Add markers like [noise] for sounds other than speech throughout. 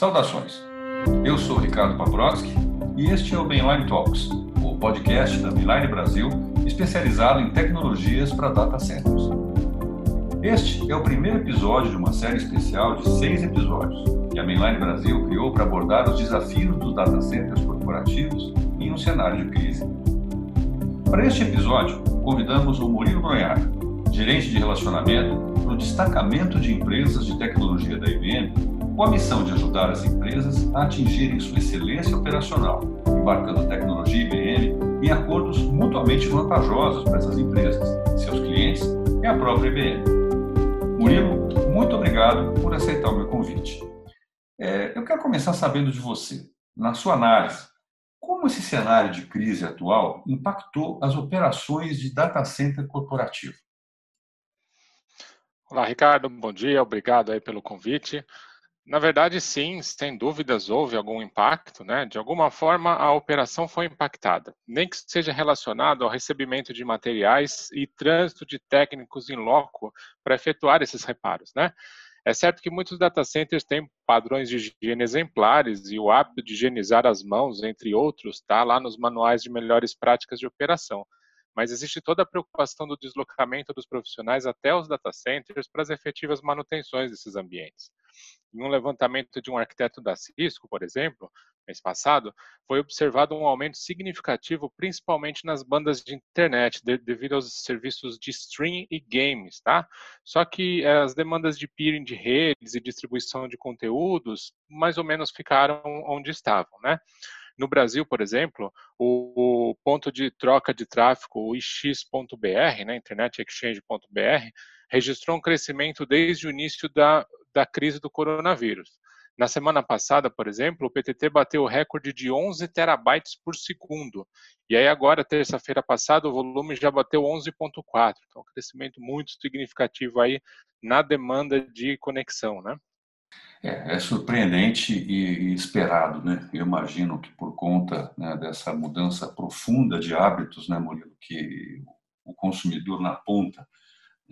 Saudações! Eu sou Ricardo Pavrotsky e este é o Mainline Talks, o podcast da Mainline Brasil especializado em tecnologias para data centers. Este é o primeiro episódio de uma série especial de seis episódios que a Mainline Brasil criou para abordar os desafios dos data centers corporativos em um cenário de crise. Para este episódio, convidamos o Murilo Bronhaga, gerente de relacionamento no destacamento de empresas de tecnologia da IBM com a missão de ajudar as empresas a atingirem sua excelência operacional, embarcando tecnologia IBM em acordos mutuamente vantajosos para essas empresas, seus clientes e a própria IBM. Murilo, muito obrigado por aceitar o meu convite. É, eu quero começar sabendo de você, na sua análise, como esse cenário de crise atual impactou as operações de data center corporativo? Olá, Ricardo. Bom dia. Obrigado aí pelo convite. Na verdade, sim, sem dúvidas houve algum impacto, né? De alguma forma a operação foi impactada, nem que seja relacionado ao recebimento de materiais e trânsito de técnicos em loco para efetuar esses reparos, né? É certo que muitos data centers têm padrões de higiene exemplares e o hábito de higienizar as mãos, entre outros, está lá nos manuais de melhores práticas de operação mas existe toda a preocupação do deslocamento dos profissionais até os data centers para as efetivas manutenções desses ambientes. Em um levantamento de um arquiteto da Cisco, por exemplo, mês passado, foi observado um aumento significativo, principalmente nas bandas de internet, de, devido aos serviços de stream e games, tá? Só que eh, as demandas de peering de redes e distribuição de conteúdos mais ou menos ficaram onde estavam, né? No Brasil, por exemplo, o, o ponto de troca de tráfego, o ix.br, né, internetexchange.br, registrou um crescimento desde o início da, da crise do coronavírus. Na semana passada, por exemplo, o PTT bateu o recorde de 11 terabytes por segundo. E aí agora, terça-feira passada, o volume já bateu 11.4. Então, um crescimento muito significativo aí na demanda de conexão, né? É, é surpreendente e, esperado, né? Eu imagino que por conta né, dessa mudança profunda de hábitos, né, Murilo, que o consumidor na ponta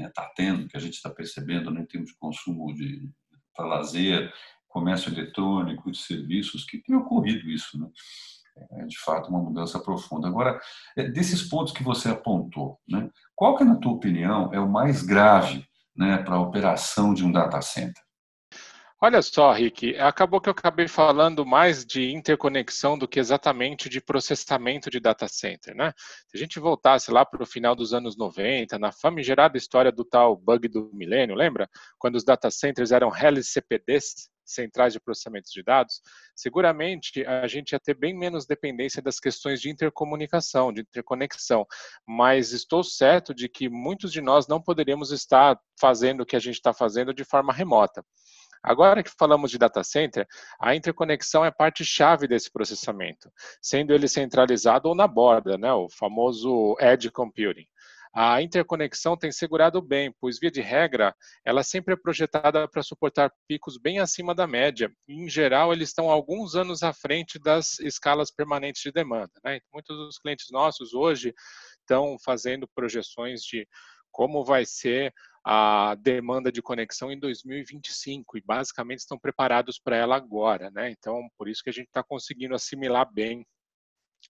está né, tá tendo, que a gente está percebendo né, em termos de consumo de para lazer, comércio eletrônico, de serviços, que tem ocorrido isso, né? É de fato uma mudança profunda. Agora, é, desses pontos que você apontou, né, qual que, na tua opinião, é o mais grave né, para a operação de um data center? Olha só, Rick, acabou que eu acabei falando mais de interconexão do que exatamente de processamento de data center, né? Se a gente voltasse lá para o final dos anos 90, na famigerada história do tal bug do milênio, lembra? Quando os data centers eram CPDs, centrais de processamento de dados, seguramente a gente ia ter bem menos dependência das questões de intercomunicação, de interconexão. Mas estou certo de que muitos de nós não poderíamos estar fazendo o que a gente está fazendo de forma remota. Agora que falamos de data center, a interconexão é parte-chave desse processamento, sendo ele centralizado ou na borda, né, o famoso edge computing. A interconexão tem segurado bem, pois, via de regra, ela sempre é projetada para suportar picos bem acima da média. Em geral, eles estão alguns anos à frente das escalas permanentes de demanda. Né? Muitos dos clientes nossos hoje estão fazendo projeções de como vai ser a demanda de conexão em 2025 e basicamente estão preparados para ela agora, né? Então, por isso que a gente está conseguindo assimilar bem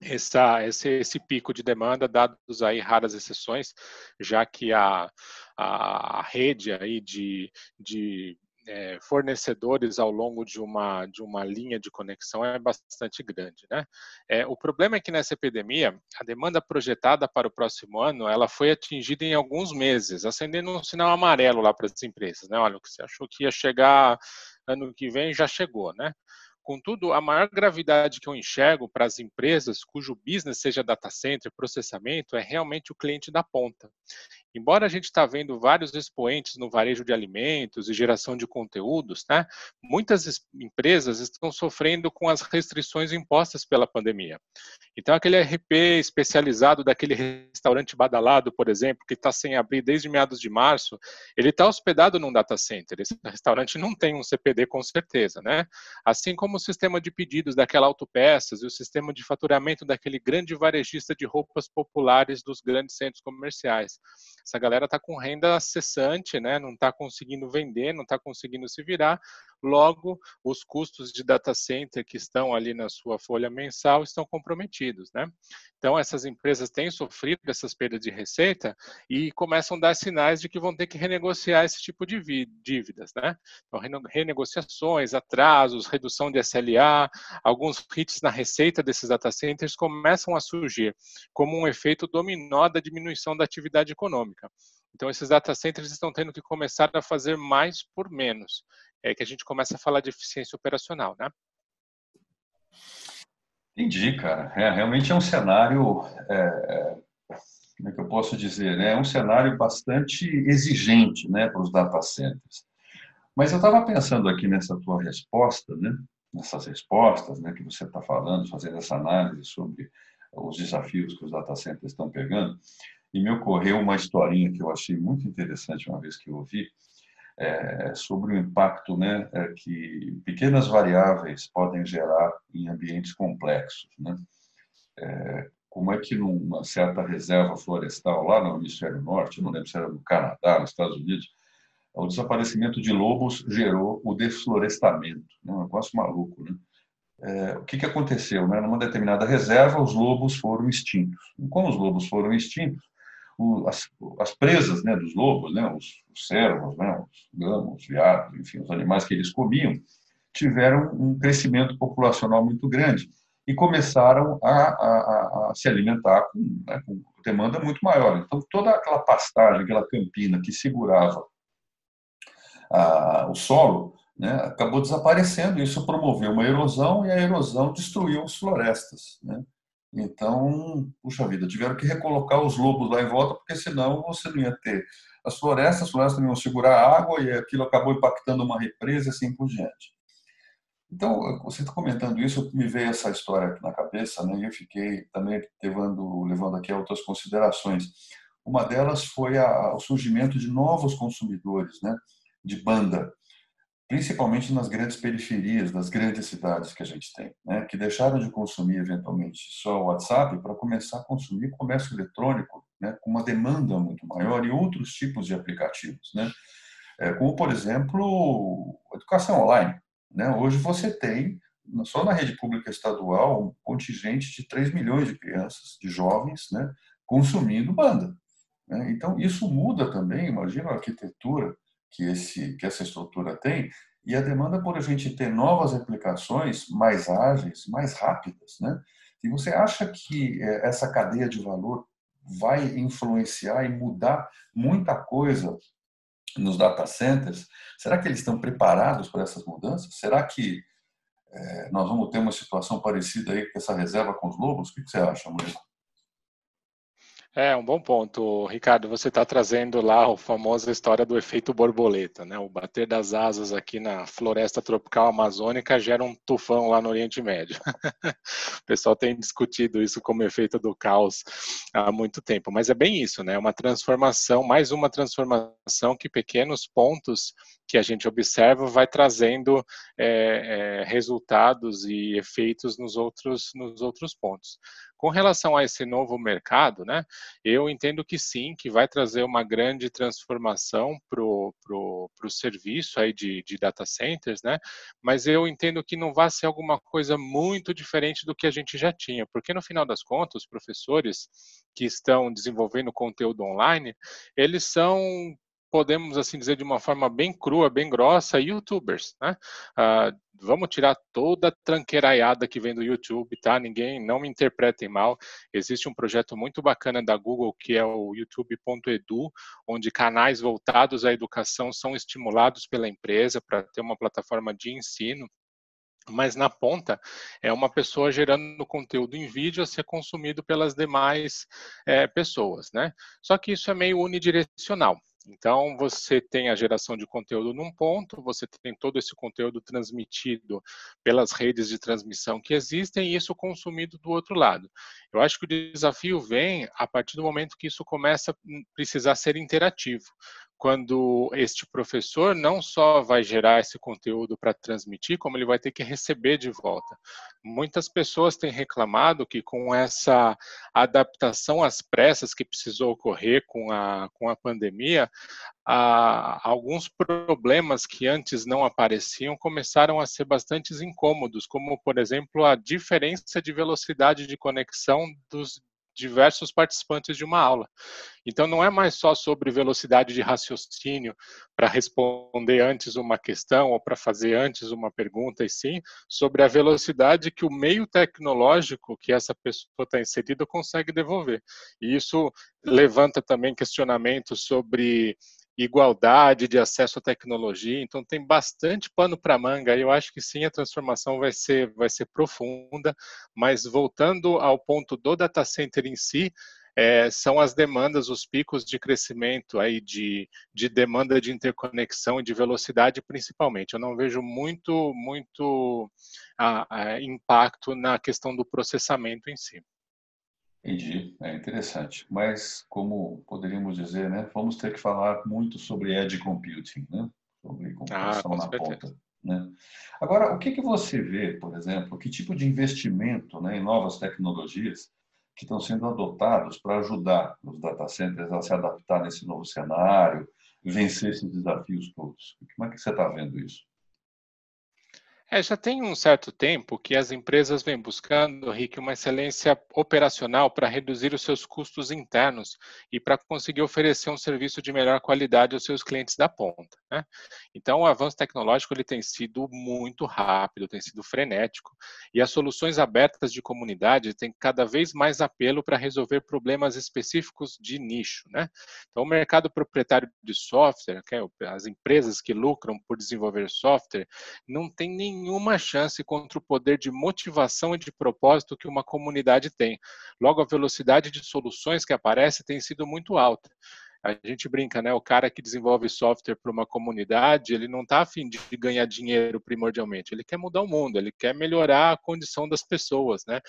essa, esse, esse, pico de demanda, dados aí raras exceções, já que a, a rede aí de, de é, fornecedores ao longo de uma, de uma linha de conexão é bastante grande. Né? É, o problema é que nessa epidemia, a demanda projetada para o próximo ano ela foi atingida em alguns meses, acendendo um sinal amarelo lá para as empresas. Né? Olha, o que você achou que ia chegar ano que vem já chegou. Né? Contudo, a maior gravidade que eu enxergo para as empresas cujo business seja data center, processamento, é realmente o cliente da ponta. Embora a gente está vendo vários expoentes no varejo de alimentos e geração de conteúdos, né, muitas empresas estão sofrendo com as restrições impostas pela pandemia. Então, aquele RP especializado daquele restaurante badalado, por exemplo, que está sem abrir desde meados de março, ele está hospedado num data center. Esse restaurante não tem um CPD com certeza, né? Assim como o sistema de pedidos daquela autopeças e o sistema de faturamento daquele grande varejista de roupas populares dos grandes centros comerciais. Essa galera está com renda cessante, né? não está conseguindo vender, não está conseguindo se virar, logo os custos de data center que estão ali na sua folha mensal estão comprometidos, né? Então, essas empresas têm sofrido essas perdas de receita e começam a dar sinais de que vão ter que renegociar esse tipo de dívidas, né? Então, renegociações, atrasos, redução de SLA, alguns hits na receita desses data centers começam a surgir como um efeito dominó da diminuição da atividade econômica. Então, esses data centers estão tendo que começar a fazer mais por menos. É que a gente começa a falar de eficiência operacional, né? Entendi, cara. É, realmente é um cenário, é, é, como é que eu posso dizer, né? É um cenário bastante exigente, né, para os data centers. Mas eu estava pensando aqui nessa tua resposta, né? Nessas respostas, né, que você está falando, fazendo essa análise sobre os desafios que os data centers estão pegando, e me ocorreu uma historinha que eu achei muito interessante uma vez que eu ouvi, é, sobre o impacto né, é, que pequenas variáveis podem gerar em ambientes complexos. Né? É, como é que numa certa reserva florestal lá no hemisfério norte, não lembro se era no Canadá, nos Estados Unidos, o desaparecimento de lobos gerou o desflorestamento, né? um negócio maluco. Né? É, o que, que aconteceu? Né? Numa determinada reserva, os lobos foram extintos. E como os lobos foram extintos, as, as, presas né, dos lobos, né, os, os cervos, né, os gamos, os viados, enfim, os animais que eles comiam, tiveram um crescimento populacional muito grande e começaram a, a, a se alimentar com, né, com, demanda muito maior. Então, toda aquela pastagem, aquela campina que segurava a, o solo, né, acabou desaparecendo. Isso promoveu uma erosão e a erosão destruiu as florestas. Né? Então, puxa vida, tiveram que recolocar os lobos lá em volta, porque senão você não ia ter as florestas, as florestas não iam segurar a água e aquilo acabou impactando uma represa e assim por diante. Então, você está comentando isso, me veio essa história aqui na cabeça, né? E eu fiquei também levando, levando aqui outras considerações. Uma delas foi a, o surgimento de novos consumidores, né? De banda principalmente nas grandes periferias das grandes cidades que a gente tem, né, que deixaram de consumir eventualmente só o WhatsApp para começar a consumir comércio eletrônico, né, com uma demanda muito maior e outros tipos de aplicativos, né, é, como por exemplo educação online. Né, hoje você tem só na rede pública estadual um contingente de 3 milhões de crianças, de jovens, né, consumindo banda. Né, então isso muda também, imagina a arquitetura que, esse, que essa estrutura tem e a demanda por a gente ter novas aplicações mais ágeis, mais rápidas. Né? E você acha que eh, essa cadeia de valor vai influenciar e mudar muita coisa nos data centers? Será que eles estão preparados para essas mudanças? Será que é, nós vamos ter uma situação parecida aí com essa reserva com os lobos? O que você acha, Murilo? É um bom ponto, Ricardo. Você está trazendo lá a famosa história do efeito borboleta, né? O bater das asas aqui na floresta tropical amazônica gera um tufão lá no Oriente Médio. [laughs] o pessoal tem discutido isso como efeito do caos há muito tempo, mas é bem isso, né? Uma transformação, mais uma transformação que pequenos pontos que a gente observa vai trazendo é, é, resultados e efeitos nos outros, nos outros pontos. Com relação a esse novo mercado, né, eu entendo que sim, que vai trazer uma grande transformação para o pro, pro serviço aí de, de data centers, né, mas eu entendo que não vai ser alguma coisa muito diferente do que a gente já tinha, porque no final das contas, os professores que estão desenvolvendo conteúdo online, eles são podemos assim dizer de uma forma bem crua, bem grossa, YouTubers, né? Ah, vamos tirar toda a tranqueiraiada que vem do YouTube, tá? Ninguém, não me interpretem mal. Existe um projeto muito bacana da Google que é o YouTube.edu, onde canais voltados à educação são estimulados pela empresa para ter uma plataforma de ensino mas na ponta é uma pessoa gerando conteúdo em vídeo a ser consumido pelas demais é, pessoas, né? Só que isso é meio unidirecional. Então, você tem a geração de conteúdo num ponto, você tem todo esse conteúdo transmitido pelas redes de transmissão que existem e isso consumido do outro lado. Eu acho que o desafio vem a partir do momento que isso começa a precisar ser interativo quando este professor não só vai gerar esse conteúdo para transmitir, como ele vai ter que receber de volta. Muitas pessoas têm reclamado que com essa adaptação às pressas que precisou ocorrer com a, com a pandemia, ah, alguns problemas que antes não apareciam começaram a ser bastante incômodos, como, por exemplo, a diferença de velocidade de conexão dos diversos participantes de uma aula. Então, não é mais só sobre velocidade de raciocínio para responder antes uma questão ou para fazer antes uma pergunta, e sim sobre a velocidade que o meio tecnológico que essa pessoa está inserida consegue devolver. E isso levanta também questionamentos sobre igualdade de acesso à tecnologia, então tem bastante pano para manga. Eu acho que sim, a transformação vai ser vai ser profunda, mas voltando ao ponto do data center em si, é, são as demandas, os picos de crescimento aí de, de demanda de interconexão e de velocidade principalmente. Eu não vejo muito muito impacto na questão do processamento em si. Entendi, é interessante. Mas, como poderíamos dizer, né, vamos ter que falar muito sobre edge computing, né? sobre computação ah, na ponta. Né? Agora, o que, que você vê, por exemplo, que tipo de investimento né, em novas tecnologias que estão sendo adotados para ajudar os data centers a se adaptar nesse novo cenário, vencer esses desafios todos? Como é que você está vendo isso? É, já tem um certo tempo que as empresas vêm buscando, Rick, uma excelência operacional para reduzir os seus custos internos e para conseguir oferecer um serviço de melhor qualidade aos seus clientes da ponta. Né? Então, o avanço tecnológico ele tem sido muito rápido, tem sido frenético, e as soluções abertas de comunidade têm cada vez mais apelo para resolver problemas específicos de nicho. Né? Então, o mercado proprietário de software, é as empresas que lucram por desenvolver software, não tem nem nenhuma chance contra o poder de motivação e de propósito que uma comunidade tem. Logo, a velocidade de soluções que aparece tem sido muito alta a gente brinca, né? O cara que desenvolve software para uma comunidade, ele não está afim de ganhar dinheiro primordialmente, ele quer mudar o mundo, ele quer melhorar a condição das pessoas, né?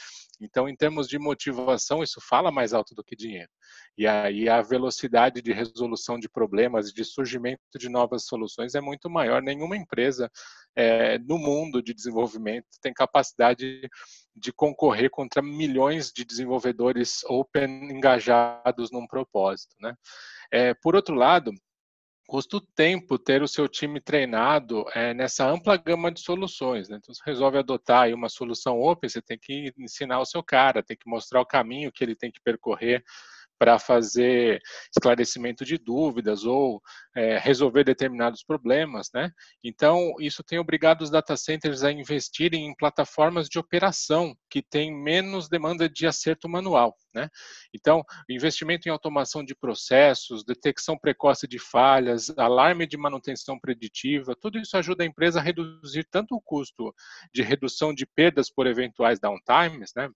Então, em termos de motivação, isso fala mais alto do que dinheiro. E aí a velocidade de resolução de problemas, de surgimento de novas soluções é muito maior. Nenhuma empresa é, no mundo de desenvolvimento tem capacidade de concorrer contra milhões de desenvolvedores open engajados num propósito, né? É, por outro lado, custa tempo ter o seu time treinado é, nessa ampla gama de soluções. Né? Então, você resolve adotar uma solução open, você tem que ensinar o seu cara, tem que mostrar o caminho que ele tem que percorrer para fazer esclarecimento de dúvidas ou é, resolver determinados problemas, né? Então, isso tem obrigado os data centers a investirem em plataformas de operação que têm menos demanda de acerto manual, né? Então, investimento em automação de processos, detecção precoce de falhas, alarme de manutenção preditiva, tudo isso ajuda a empresa a reduzir tanto o custo de redução de perdas por eventuais downtimes, né?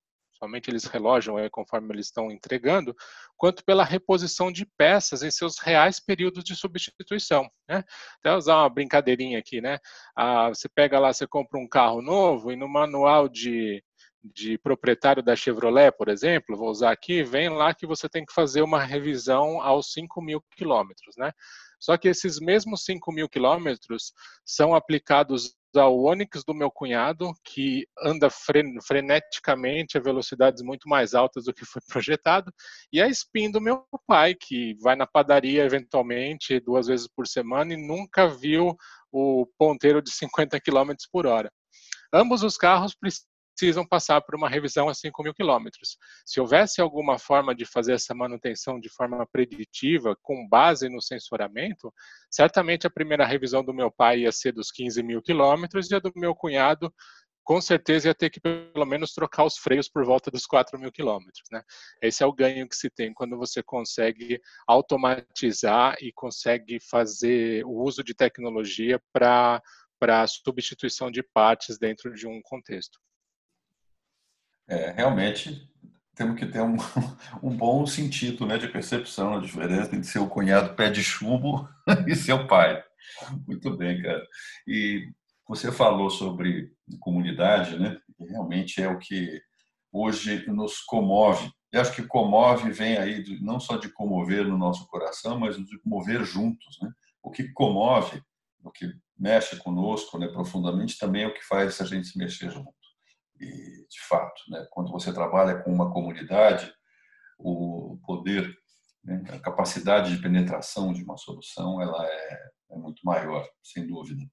Somente eles relojam aí conforme eles estão entregando, quanto pela reposição de peças em seus reais períodos de substituição. Né? Até usar uma brincadeirinha aqui, né? Ah, você pega lá, você compra um carro novo e no manual de, de proprietário da Chevrolet, por exemplo, vou usar aqui, vem lá que você tem que fazer uma revisão aos 5 mil quilômetros, né? Só que esses mesmos 5 mil quilômetros são aplicados ao Onix do meu cunhado, que anda freneticamente a velocidades muito mais altas do que foi [laughs] projetado, e a Spin do meu pai, que vai na padaria eventualmente duas vezes por semana e nunca viu o ponteiro de 50 km por hora. Ambos os carros precisam passar por uma revisão a 5 mil quilômetros. Se houvesse alguma forma de fazer essa manutenção de forma preditiva, com base no sensoramento, certamente a primeira revisão do meu pai ia ser dos 15 mil quilômetros e a do meu cunhado com certeza ia ter que pelo menos trocar os freios por volta dos 4 mil quilômetros. Né? Esse é o ganho que se tem quando você consegue automatizar e consegue fazer o uso de tecnologia para para substituição de partes dentro de um contexto. É, realmente temos que ter um, [laughs] um bom sentido né, de percepção, a diferença entre seu cunhado pé de chumbo [laughs] e seu pai. Muito bem, cara. E você falou sobre comunidade, né? Realmente é o que hoje nos comove. Eu acho que comove vem aí não só de comover no nosso coração, mas de comover juntos, né? O que comove, o que mexe conosco, né, profundamente, também é o que faz a gente se mexer junto. E, de fato, né, quando você trabalha com uma comunidade, o poder né? a capacidade de penetração de uma solução ela é, é, muito maior, sem dúvida.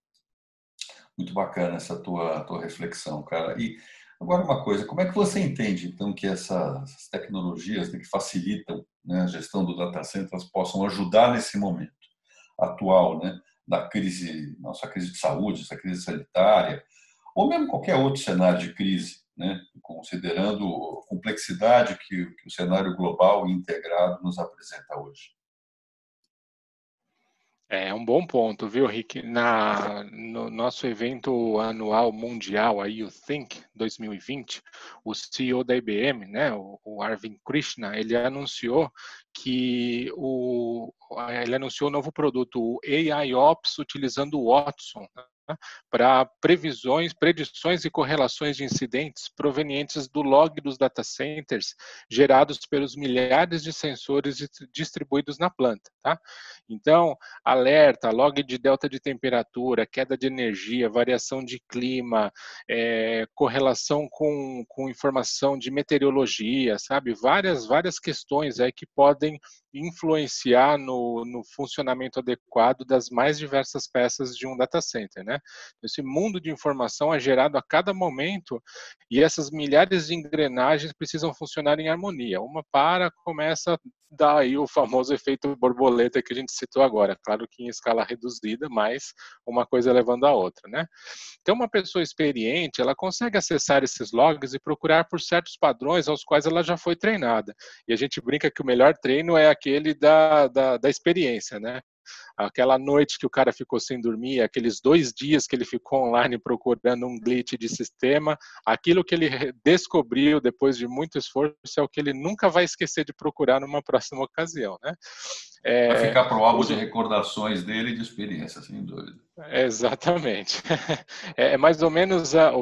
Muito bacana essa tua, tua reflexão, cara. E agora uma coisa, como é que você entende, então, que essas tecnologias né, que facilitam né, a gestão do data center possam ajudar nesse momento atual, né, da crise, nossa crise de saúde, essa crise sanitária, ou mesmo qualquer outro cenário de crise, né, considerando a complexidade que, o cenário global e integrado nos apresenta hoje. É um bom ponto, viu, Rick? Na, no nosso evento anual mundial, a You Think 2020, o CEO da IBM, né, o, o Arvind Krishna, ele anunciou que o, ele anunciou um novo produto, o AI Ops, utilizando o Watson, né? para previsões, predições e correlações de incidentes provenientes do log dos data centers gerados pelos milhares de sensores distribuídos na planta. Tá? Então, alerta, log de delta de temperatura, queda de energia, variação de clima, é, correlação com, com informação de meteorologia, sabe? Várias, várias questões aí que podem influenciar no, no funcionamento adequado das mais diversas peças de um data center, né? Esse mundo de informação é gerado a cada momento e essas milhares de engrenagens precisam funcionar em harmonia. Uma para, começa a dar aí o famoso efeito borboleta que a gente citou agora. Claro que em escala reduzida, mas uma coisa levando a outra, né? Então, uma pessoa experiente, ela consegue acessar esses logs e procurar por certos padrões aos quais ela já foi treinada. E a gente brinca que o melhor treino é aquele da, da, da experiência, né? aquela noite que o cara ficou sem dormir, aqueles dois dias que ele ficou online procurando um glitch de sistema, aquilo que ele descobriu depois de muito esforço é o que ele nunca vai esquecer de procurar numa próxima ocasião, né? É, Vai ficar para o álbum de recordações dele e de experiência, sem dúvida. Exatamente. [laughs] É, é mais ou menos, a,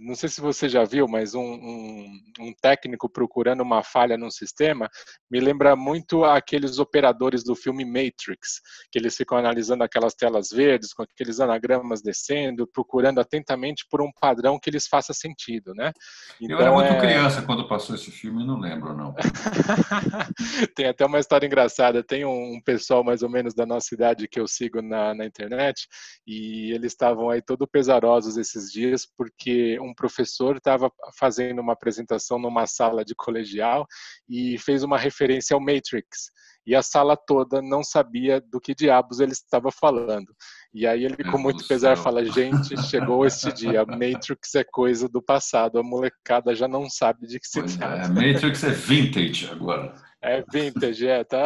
não sei se você já viu, mas um, um, um, técnico procurando uma falha num sistema me lembra muito aqueles operadores do filme Matrix, que eles ficam analisando aquelas telas verdes, com aqueles anagramas descendo, procurando atentamente por um padrão que lhes faça sentido, né? Então, Eu era muito é... criança quando passou esse filme, não lembro, não. [laughs] Tem até uma história engraçada, tem um um pessoal mais ou menos da nossa idade que eu sigo na, na internet e eles estavam aí todo pesarosos esses dias porque um professor estava fazendo uma apresentação numa sala de colegial e fez uma referência ao Matrix e a sala toda não sabia do que diabos ele estava falando. E aí ele, com muito pesar, fala: gente, chegou este [laughs] dia, Matrix é coisa do passado, a molecada já não sabe de que se é, trata. É, Matrix é vintage agora. É vintage, é, tá,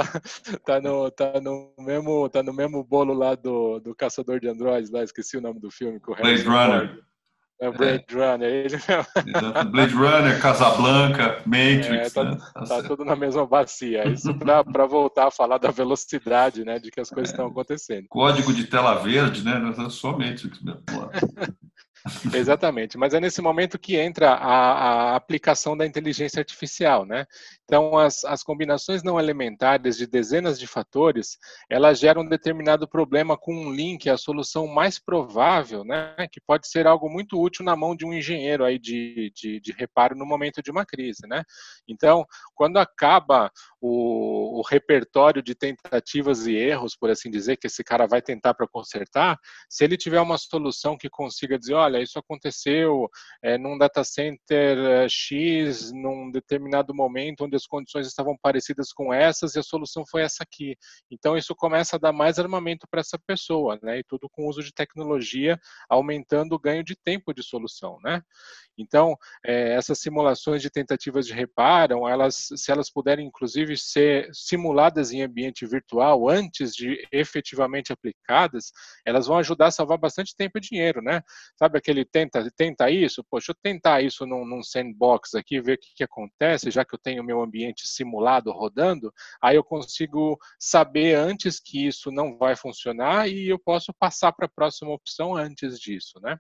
tá, no, tá, no mesmo, tá no mesmo bolo lá do, do Caçador de Androids, lá, esqueci o nome do filme. Blade Runner. É Blade é. Runner, ele Blade Runner, Casablanca, Matrix. É, tá, né? tá, tá tudo na mesma bacia. Isso para voltar a falar da velocidade, né, de que as coisas estão acontecendo. Código de tela verde, né? Só Matrix mesmo. Exatamente, mas é nesse momento que entra a, a, aplicação da inteligência artificial, né? Então, as, as combinações não elementares de dezenas de fatores, elas geram um determinado problema com um link à solução mais provável, né? Que pode ser algo muito útil na mão de um engenheiro aí de, de, de reparo no momento de uma crise, né? Então, quando acaba o, o repertório de tentativas e erros, por assim dizer, que esse cara vai tentar para consertar, se ele tiver uma solução que consiga dizer, olha, olha, isso aconteceu é, num data center é, X, num determinado momento, onde as condições estavam parecidas com essas e a solução foi essa aqui. Então, isso começa a dar mais armamento para essa pessoa, né? E tudo com o uso de tecnologia, aumentando o ganho de tempo de solução, né? Então, é, essas simulações de tentativas de reparo, elas, se elas puderem, inclusive, ser simuladas em ambiente virtual antes de efetivamente aplicadas, elas vão ajudar a salvar bastante tempo e dinheiro, né? Sabe aquele tenta, tenta isso? Poxa, eu tentar isso num, num sandbox aqui, ver o que, que acontece, já que eu tenho meu ambiente simulado rodando, aí eu consigo saber antes que isso não vai funcionar e eu posso passar para a próxima opção antes disso, né?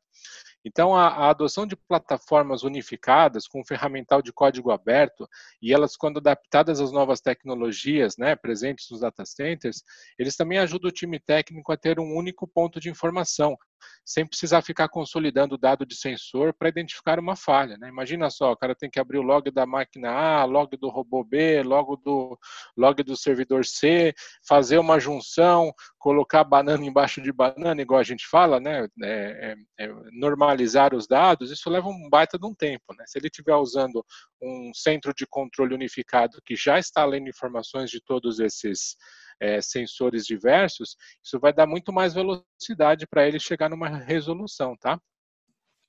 Então, a, a, adoção de plataformas unificadas com ferramental de código aberto e elas, quando adaptadas às novas tecnologias né, presentes nos data centers, eles também ajudam o time técnico a ter um único ponto de informação, sem precisar ficar consolidando o dado de sensor para identificar uma falha. Né? Imagina só, o cara tem que abrir o log da máquina A, log do robô B, log do, log do servidor C, fazer uma junção, colocar banana embaixo de banana, igual a gente fala, né? É, é, é, normalizar os dados, isso leva um baita de um tempo. Né? Se ele estiver usando um centro de controle unificado que já está lendo informações de todos esses é, sensores diversos, isso vai dar muito mais velocidade para ele chegar numa resolução, tá?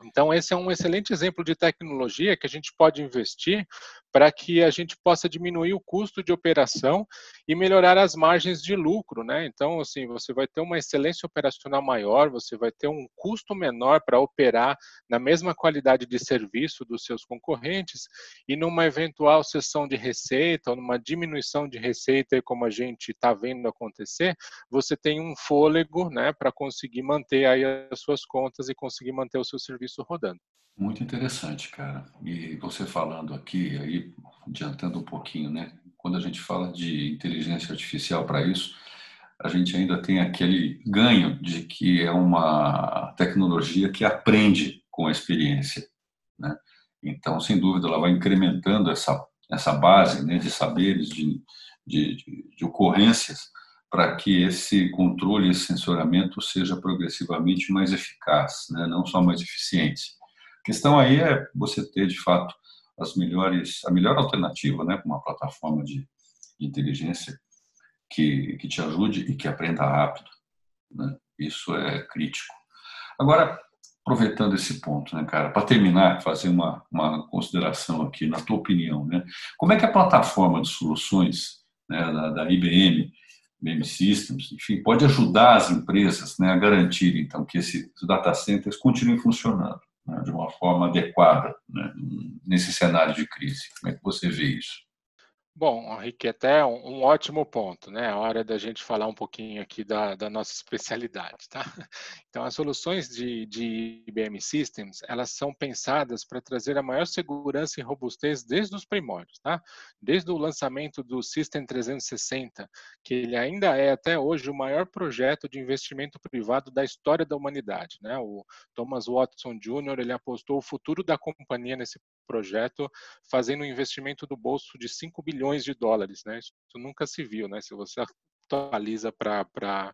Então, esse é um excelente exemplo de tecnologia que a gente pode investir para que a gente possa diminuir o custo de operação e melhorar as margens de lucro, né? Então, assim, você vai ter uma excelência operacional maior, você vai ter um custo menor para operar na mesma qualidade de serviço dos seus concorrentes e numa eventual cessão de receita ou numa diminuição de receita, como a gente está vendo acontecer, você tem um fôlego, né, para conseguir manter aí as suas contas e conseguir manter o seu serviço rodando. Muito interessante, cara. E você falando aqui, aí adiantando um pouquinho, né? Quando a gente fala de inteligência artificial para isso, a gente ainda tem aquele ganho de que é uma tecnologia que aprende com a experiência, né? Então, sem dúvida, ela vai incrementando essa essa base né, de saberes, de, de, de, de ocorrências, para que esse controle, esse sensoramento seja progressivamente mais eficaz, né? não só mais eficiente. Questão aí é você ter, de fato, as melhores, a melhor alternativa, né, uma plataforma de, inteligência que, que te ajude e que aprenda rápido. Né? Isso é crítico. Agora, aproveitando esse ponto, né, cara, para terminar, fazer uma, uma consideração aqui, na tua opinião, né, como é que a plataforma de soluções né, da, da IBM, IBM Systems, enfim, pode ajudar as empresas né, a garantir, então, que esses data centers continuem funcionando? Né, de uma forma adequada né, nesse cenário de crise. Como é que você vê isso? Bom, Henrique, até um, ótimo ponto, né? A hora da gente falar um pouquinho aqui da, da nossa especialidade, tá? [laughs] Então, as soluções de, de IBM Systems, elas são pensadas para trazer a maior segurança e robustez desde os primórdios, tá? Desde o lançamento do System 360, que ele ainda é até hoje o maior projeto de investimento privado da história da humanidade, né? O Thomas Watson Jr., ele apostou o futuro da companhia nesse projeto, fazendo um investimento do bolso de 5 bilhões de dólares. Né? Isso nunca se viu. Né? Se você atualiza para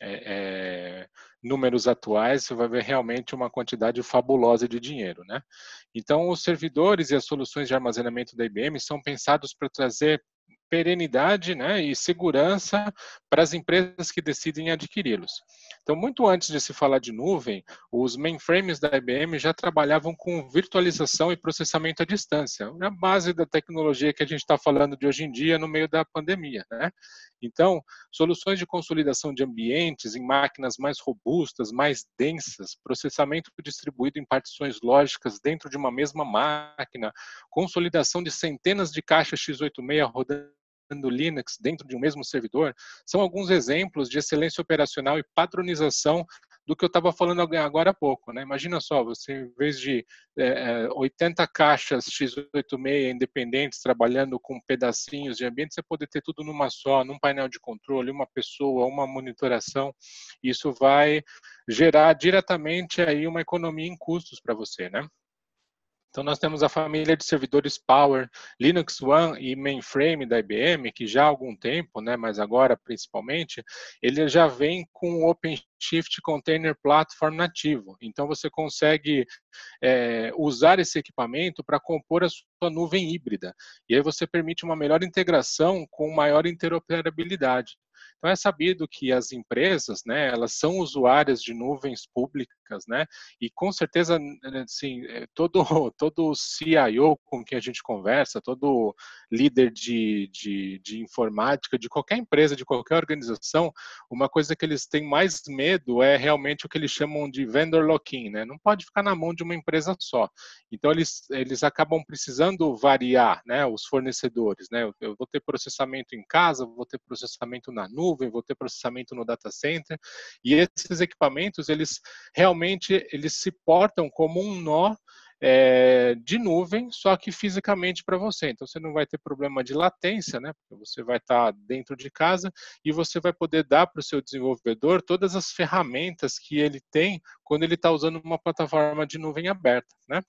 é, é, números atuais, você vai ver realmente uma quantidade fabulosa de dinheiro. Né? Então, os servidores e as soluções de armazenamento da IBM são pensados para trazer perenidade né, e segurança para as empresas que decidem adquiri-los. Então, muito antes de se falar de nuvem, os mainframes da IBM já trabalhavam com virtualização e processamento à distância, a base da tecnologia que a gente está falando de hoje em dia no meio da pandemia. Né? Então, soluções de consolidação de ambientes em máquinas mais robustas, mais densas, processamento distribuído em partições lógicas dentro de uma mesma máquina, consolidação de centenas de caixas x86 rodando do Linux dentro de um mesmo servidor, são alguns exemplos de excelência operacional e padronização do que eu estava falando agora há pouco. Né? Imagina só, você em vez de é, 80 é, caixas x86 independentes trabalhando com pedacinhos de ambiente, você poder ter tudo numa só, num painel de controle, uma pessoa, uma monitoração. Isso vai gerar diretamente aí uma economia em custos para você, né? Então, nós temos a família de servidores Power, Linux One e Mainframe da IBM, que já há algum tempo, né, mas agora principalmente, ele já vem com o OpenShift Container Platform nativo. Então, você consegue é, usar esse equipamento para compor a sua nuvem híbrida. E aí você permite uma melhor integração com maior interoperabilidade. Então é sabido que as empresas, né, elas são usuárias de nuvens públicas, né, e com certeza, assim, todo [laughs] todo CIO com quem a gente conversa, todo líder de, de, de informática de qualquer empresa, de qualquer organização, uma coisa que eles têm mais medo é realmente o que eles chamam de vendor lock-in, né, não pode ficar na mão de uma empresa só. Então eles eles acabam precisando variar, né, os fornecedores, né, eu, vou ter processamento em casa, vou ter processamento na nuvem, vou ter processamento no data center, e esses equipamentos, eles realmente eles se portam como um nó é, de nuvem, só que fisicamente para você. Então você não vai ter problema de latência, né? Porque você vai estar tá dentro de casa e você vai poder dar para o seu desenvolvedor todas as ferramentas que ele tem quando ele está usando uma plataforma de nuvem aberta, né?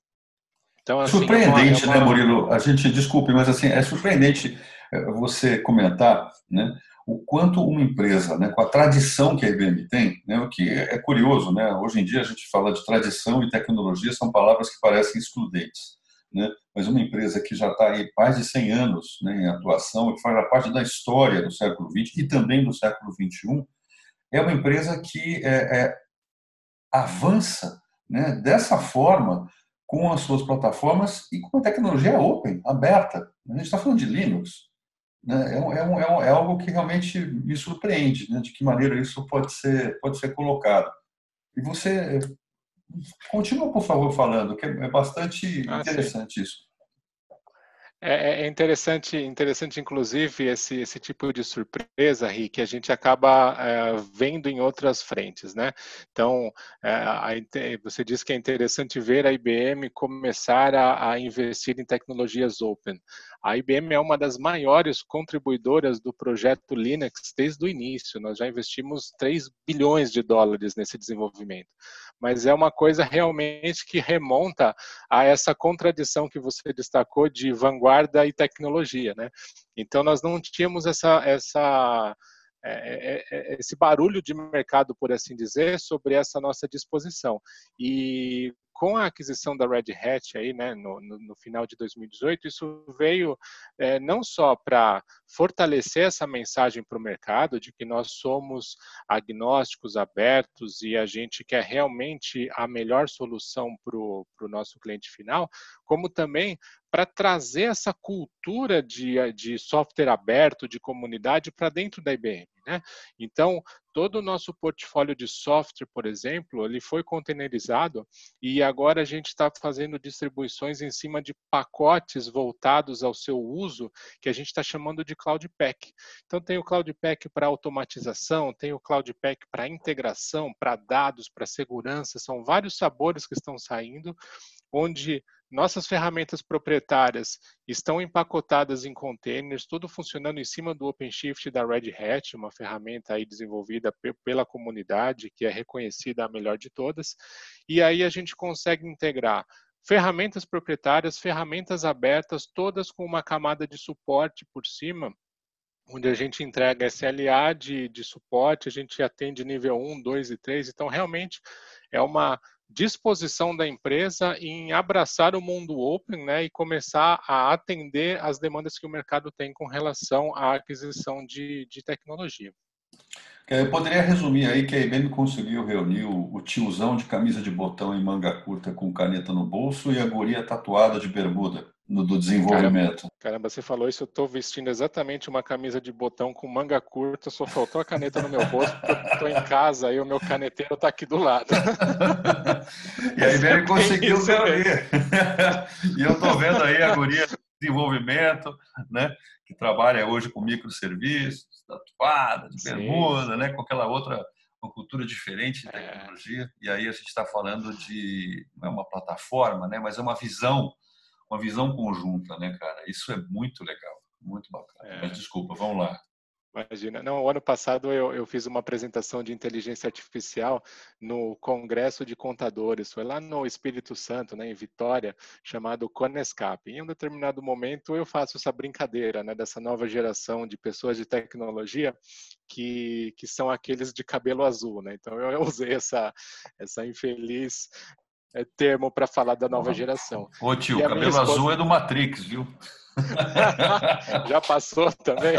Então, assim, surpreendente, é uma, é né, Murilo? A gente desculpe, mas assim é surpreendente é, você comentar, né? O quanto uma empresa, né, com a tradição que a IBM tem, né, o que é curioso, né, hoje em dia a gente fala de tradição e tecnologia, são palavras que parecem excludentes, né, mas uma empresa que já está aí mais de 100 anos né, em atuação, que faz parte da história do século XX e também do século XXI, é uma empresa que é, é, avança né, dessa forma com as suas plataformas e com a tecnologia open, aberta. A gente está falando de Linux, né, é, um, é, um, é, algo que realmente me surpreende, né, de que maneira isso pode ser, pode ser colocado. E você continua, por favor, falando, que é bastante ah, interessante sim. isso. É, é, interessante, interessante inclusive esse, esse tipo de surpresa, Rick, que a gente acaba é, vendo em outras frentes, né? Então, é, você disse que é interessante ver a IBM começar a, a investir em tecnologias open. A IBM é uma das maiores contribuidoras do projeto Linux desde o início. Nós já investimos 3 bilhões de dólares nesse desenvolvimento. Mas é uma coisa realmente que remonta a essa contradição que você destacou de vanguarda e tecnologia, né? Então nós não tínhamos essa essa é, é, é, esse barulho de mercado, por assim dizer, sobre essa nossa disposição. E com a aquisição da Red Hat aí, né, no, no, no final de 2018, isso veio é, não só para fortalecer essa mensagem para o mercado de que nós somos agnósticos, abertos e a gente quer realmente a melhor solução para o nosso cliente final, como também para trazer essa cultura de, de software aberto, de comunidade para dentro da IBM. Né? Então, todo o nosso portfólio de software, por exemplo, ele foi containerizado e agora a gente está fazendo distribuições em cima de pacotes voltados ao seu uso, que a gente está chamando de Cloud Pack. Então, tem o Cloud Pack para automatização, tem o Cloud Pack para integração, para dados, para segurança, são vários sabores que estão saindo, onde nossas ferramentas proprietárias estão empacotadas em containers, tudo funcionando em cima do OpenShift da Red Hat, uma ferramenta aí desenvolvida pela comunidade, que é reconhecida a melhor de todas. E aí a gente consegue integrar ferramentas proprietárias, ferramentas abertas, todas com uma camada de suporte por cima, onde a gente entrega SLA de, de suporte, a gente atende nível 1, 2 e 3. Então, realmente, é uma disposição da empresa em abraçar o mundo open né, e começar a atender as demandas que o mercado tem com relação à aquisição de, de tecnologia. Eu poderia resumir aí que a IBM conseguiu reunir o, tiozão de camisa de botão em manga curta com caneta no bolso e a guria tatuada de bermuda no, do desenvolvimento. Caramba, caramba, você falou isso, eu estou vestindo exatamente uma camisa de botão com manga curta, só faltou a caneta no meu bolso, porque eu estou em casa e o meu caneteiro está aqui do lado. [laughs] e aí ele conseguiu reunir. [laughs] e eu estou vendo aí a guria de desenvolvimento, né, que trabalha hoje com microserviços, tatuada, de bermuda, né, com aquela outra uma cultura diferente de é. tecnologia. É. E aí a gente está falando de não é uma plataforma, né, mas é uma visão uma visão conjunta, né, cara? Isso é muito legal, muito bacana. É. Mas desculpa, vamos lá. Imagina. Não, o ano passado eu, eu, fiz uma apresentação de inteligência artificial no Congresso de Contadores. Foi lá no Espírito Santo, né, em Vitória, chamado Conescap. Em um determinado momento eu faço essa brincadeira, né, dessa nova geração de pessoas de tecnologia que, que são aqueles de cabelo azul, né? Então eu usei essa essa infeliz é, termo para falar da nova geração. Ô tio, cabelo esposa... azul é do Matrix, viu? [laughs] Já passou também?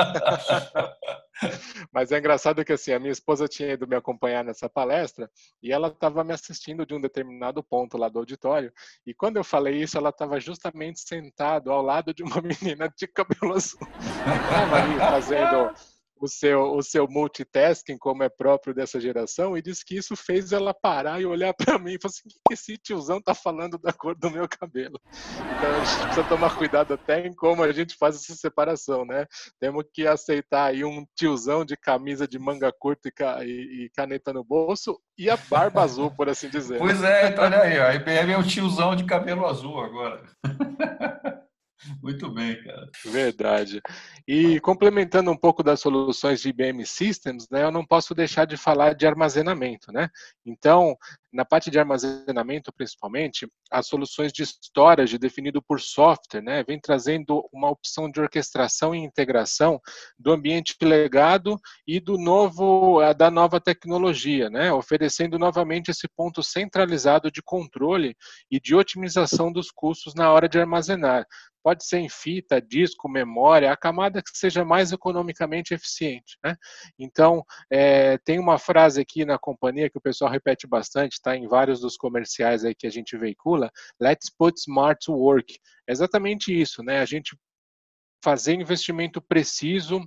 Mas é engraçado que assim, a minha esposa tinha ido me acompanhar nessa palestra e ela estava me assistindo de um determinado ponto lá do auditório. E quando eu falei isso, ela estava justamente sentado ao lado de uma [laughs] menina de cabelo azul. Estava ali fazendo o seu, o seu multitasking, como é próprio dessa geração, e disse que isso fez ela parar e olhar [laughs] para mim e falar assim: o que esse tiozão tá falando da cor do meu cabelo? Então a gente precisa tomar cuidado até em como a gente faz essa separação, né? Temos que aceitar aí um tiozão de camisa de manga curta e, caneta no bolso e a barba azul, por assim dizer. Pois é, então olha aí, a IBM é o tiozão de cabelo azul agora. [laughs] Muito bem, cara. Verdade. E complementando um pouco das soluções de IBM Systems, né, eu não posso deixar de falar de armazenamento, né? Então, na parte de armazenamento, principalmente, as soluções de storage definido por software, né, vem trazendo uma opção de orquestração e integração do ambiente legado e do novo da nova tecnologia, né, oferecendo novamente esse ponto centralizado de controle e de otimização dos custos na hora de armazenar, pode ser em fita, disco, memória, a camada que seja mais economicamente eficiente. Né? Então, é, tem uma frase aqui na companhia que o pessoal repete bastante, está em vários dos comerciais aí que a gente veicula, let's put smart to work. É exatamente isso, né? A gente fazer investimento preciso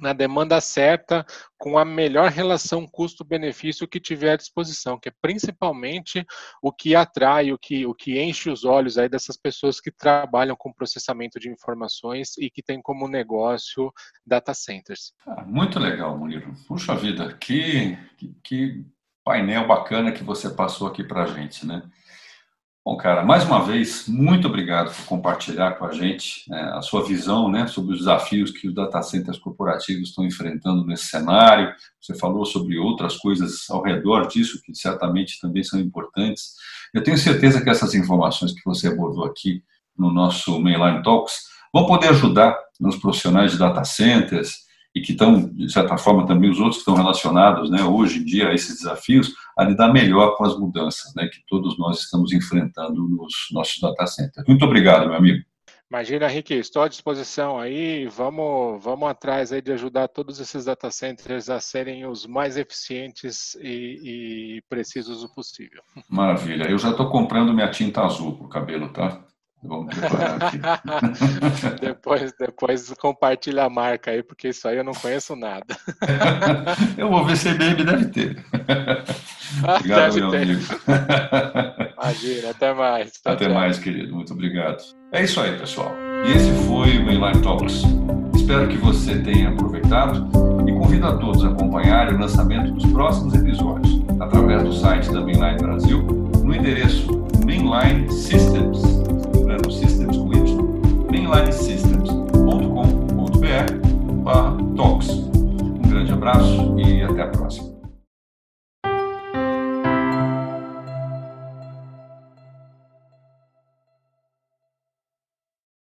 na demanda certa, com a melhor relação custo-benefício que tiver à disposição, que é principalmente o que atrai, o que, o que enche os olhos aí dessas pessoas que trabalham com processamento de informações e que têm como negócio data centers. Ah, muito legal, Murilo. Puxa vida, que, que, que painel bacana que você passou aqui para a gente, né? Bom, cara, mais uma vez, muito obrigado por compartilhar com a gente né, a sua visão né, sobre os desafios que os data centers corporativos estão enfrentando nesse cenário. Você falou sobre outras coisas ao redor disso, que certamente também são importantes. Eu tenho certeza que essas informações que você abordou aqui no nosso Mainline Talks vão poder ajudar nos profissionais de data centers, e que estão, de certa forma, também os outros que estão relacionados, né, hoje em dia, a esses desafios, a lidar melhor com as mudanças né, que todos nós estamos enfrentando nos nossos data centers. Muito obrigado, meu amigo. Imagina, Henrique, estou à disposição aí, vamos, vamos atrás aí de ajudar todos esses data centers a serem os mais eficientes e, e precisos o possível. Maravilha, eu já estou comprando minha tinta azul para o cabelo, tá? Vamos preparar aqui. [laughs] depois, depois compartilha a marca aí, porque isso aí eu não conheço nada. [laughs] eu vou ver se IBM deve ter. obrigado, deve meu ter. amigo. [laughs] Imagina, até mais. Até mais, querido. Muito obrigado. É isso aí, pessoal. E esse foi o Mainline Talks. Espero que você tenha aproveitado e convido a todos a acompanharem o lançamento dos próximos episódios através do site da Mainline Brasil no endereço Mainline Systems no Systems com Y, mainlinesystems.com.br barra talks. Um grande abraço e até a próxima.